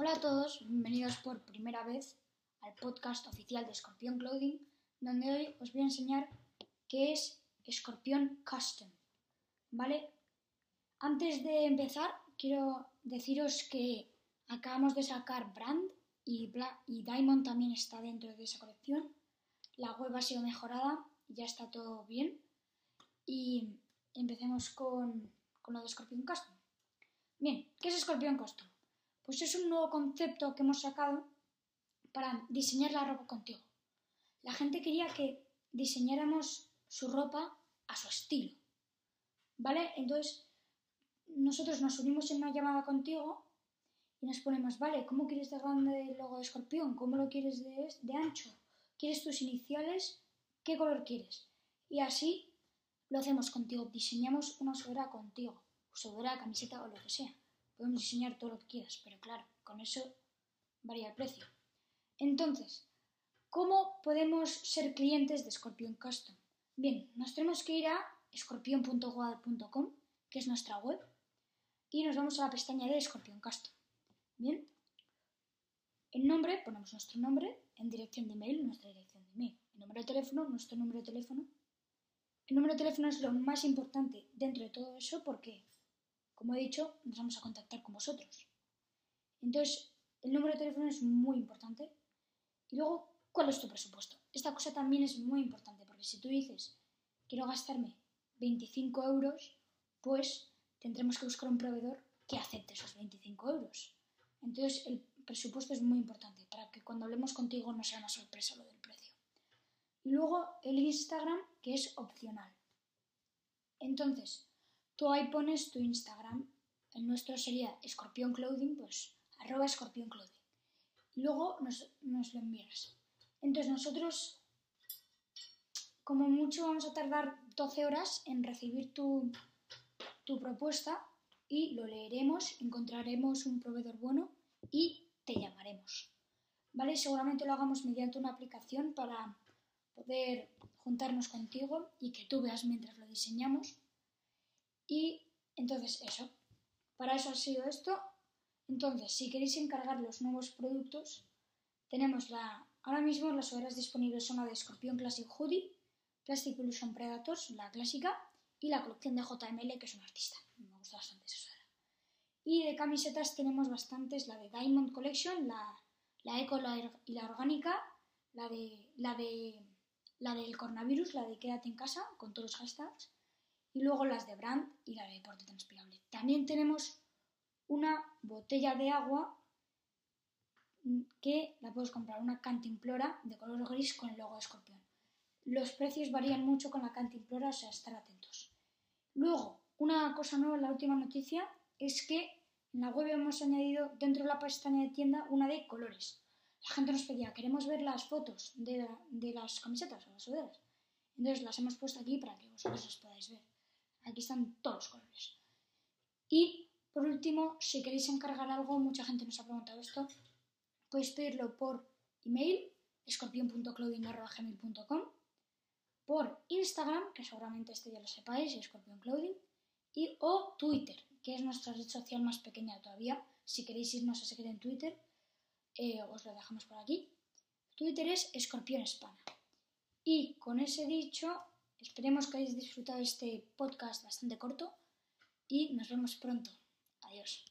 Hola a todos, bienvenidos por primera vez al podcast oficial de Scorpion Clothing, donde hoy os voy a enseñar qué es Scorpion Custom. ¿Vale? Antes de empezar, quiero deciros que acabamos de sacar Brand y, Diamond también está dentro de esa colección. La web ha sido mejorada, ya está todo bien. Y empecemos con, con lo de Scorpion Custom. Bien, ¿qué es Scorpion Custom? Pues es un nuevo concepto que hemos sacado para diseñar la ropa contigo. La gente quería que diseñáramos su ropa a su estilo. ¿Vale? Entonces, nosotros nos unimos en una llamada contigo y nos ponemos, vale, ¿cómo quieres de grande el logo de escorpión? ¿Cómo lo quieres de, de ancho? ¿Quieres tus iniciales? ¿Qué color quieres? Y así lo hacemos contigo. Diseñamos una sudadera contigo. Sudadera, camiseta o lo que sea podemos diseñar todo lo que quieras, pero claro, con eso varía el precio. Entonces, ¿cómo podemos ser clientes de Scorpion Custom? Bien, nos tenemos que ir a scorpion.guad.com, que es nuestra web, y nos vamos a la pestaña de Scorpion Custom. Bien, en nombre ponemos nuestro nombre, en dirección de email, nuestra dirección de email, en número de teléfono, nuestro número de teléfono. El número de teléfono es lo más importante dentro de todo eso porque como he dicho, nos vamos a contactar con vosotros. Entonces, el número de teléfono es muy importante. Y luego, ¿cuál es tu presupuesto? Esta cosa también es muy importante, porque si tú dices, quiero gastarme 25 euros, pues tendremos que buscar un proveedor que acepte esos 25 euros. Entonces, el presupuesto es muy importante para que cuando hablemos contigo no sea una sorpresa lo del precio. Y luego el Instagram, que es opcional. Entonces, Tú ahí pones tu Instagram. El nuestro sería Escorpión Clothing, pues arroba Escorpión Clothing. Y luego nos, lo envías. Entonces nosotros, como mucho, vamos a tardar 12 horas en recibir tu, tu propuesta y lo leeremos, encontraremos un proveedor bueno y te llamaremos. ¿Vale? Seguramente lo hagamos mediante una aplicación para poder juntarnos contigo y que tú veas mientras lo diseñamos y entonces eso, para eso ha sido esto. Entonces, si queréis encargar los nuevos productos, tenemos la... Ahora mismo las horas disponibles son la de Scorpion Classic Hoodie, Plastic Illusion Predators, la clásica, y la colección de JML, que es un artista. Me gusta bastante esa Y de camisetas tenemos bastantes, la de Diamond Collection, la, la Eco y la Orgánica, la de, la de la del coronavirus, la de Quédate en casa, con todos los hashtags, y luego las de Brand y la de deporte transpirable. También tenemos una botella de agua que la puedes comprar, una cantimplora de color gris con el logo de escorpión. Los precios varían mucho con la cantimplora, o sea, estar atentos. Luego, una cosa nueva, la última noticia, es que en la web hemos añadido dentro de la pestaña de tienda una de colores. La gente nos pedía, queremos ver las fotos de, de las camisetas o las sudaderas. Entonces las hemos puesto aquí para que vosotros las podáis ver. Aquí están todos los colores. Y por último, si queréis encargar algo, mucha gente nos ha preguntado esto, podéis pedirlo por email, escorpion.clothing.com, por Instagram, que seguramente este ya lo sepáis, escorpionclothing, y o Twitter, que es nuestra red social más pequeña todavía. Si queréis irnos a seguir en Twitter, eh, os lo dejamos por aquí. Twitter es Escorpión Y con ese dicho, Esperemos que hayáis disfrutado este podcast bastante corto y nos vemos pronto. Adiós.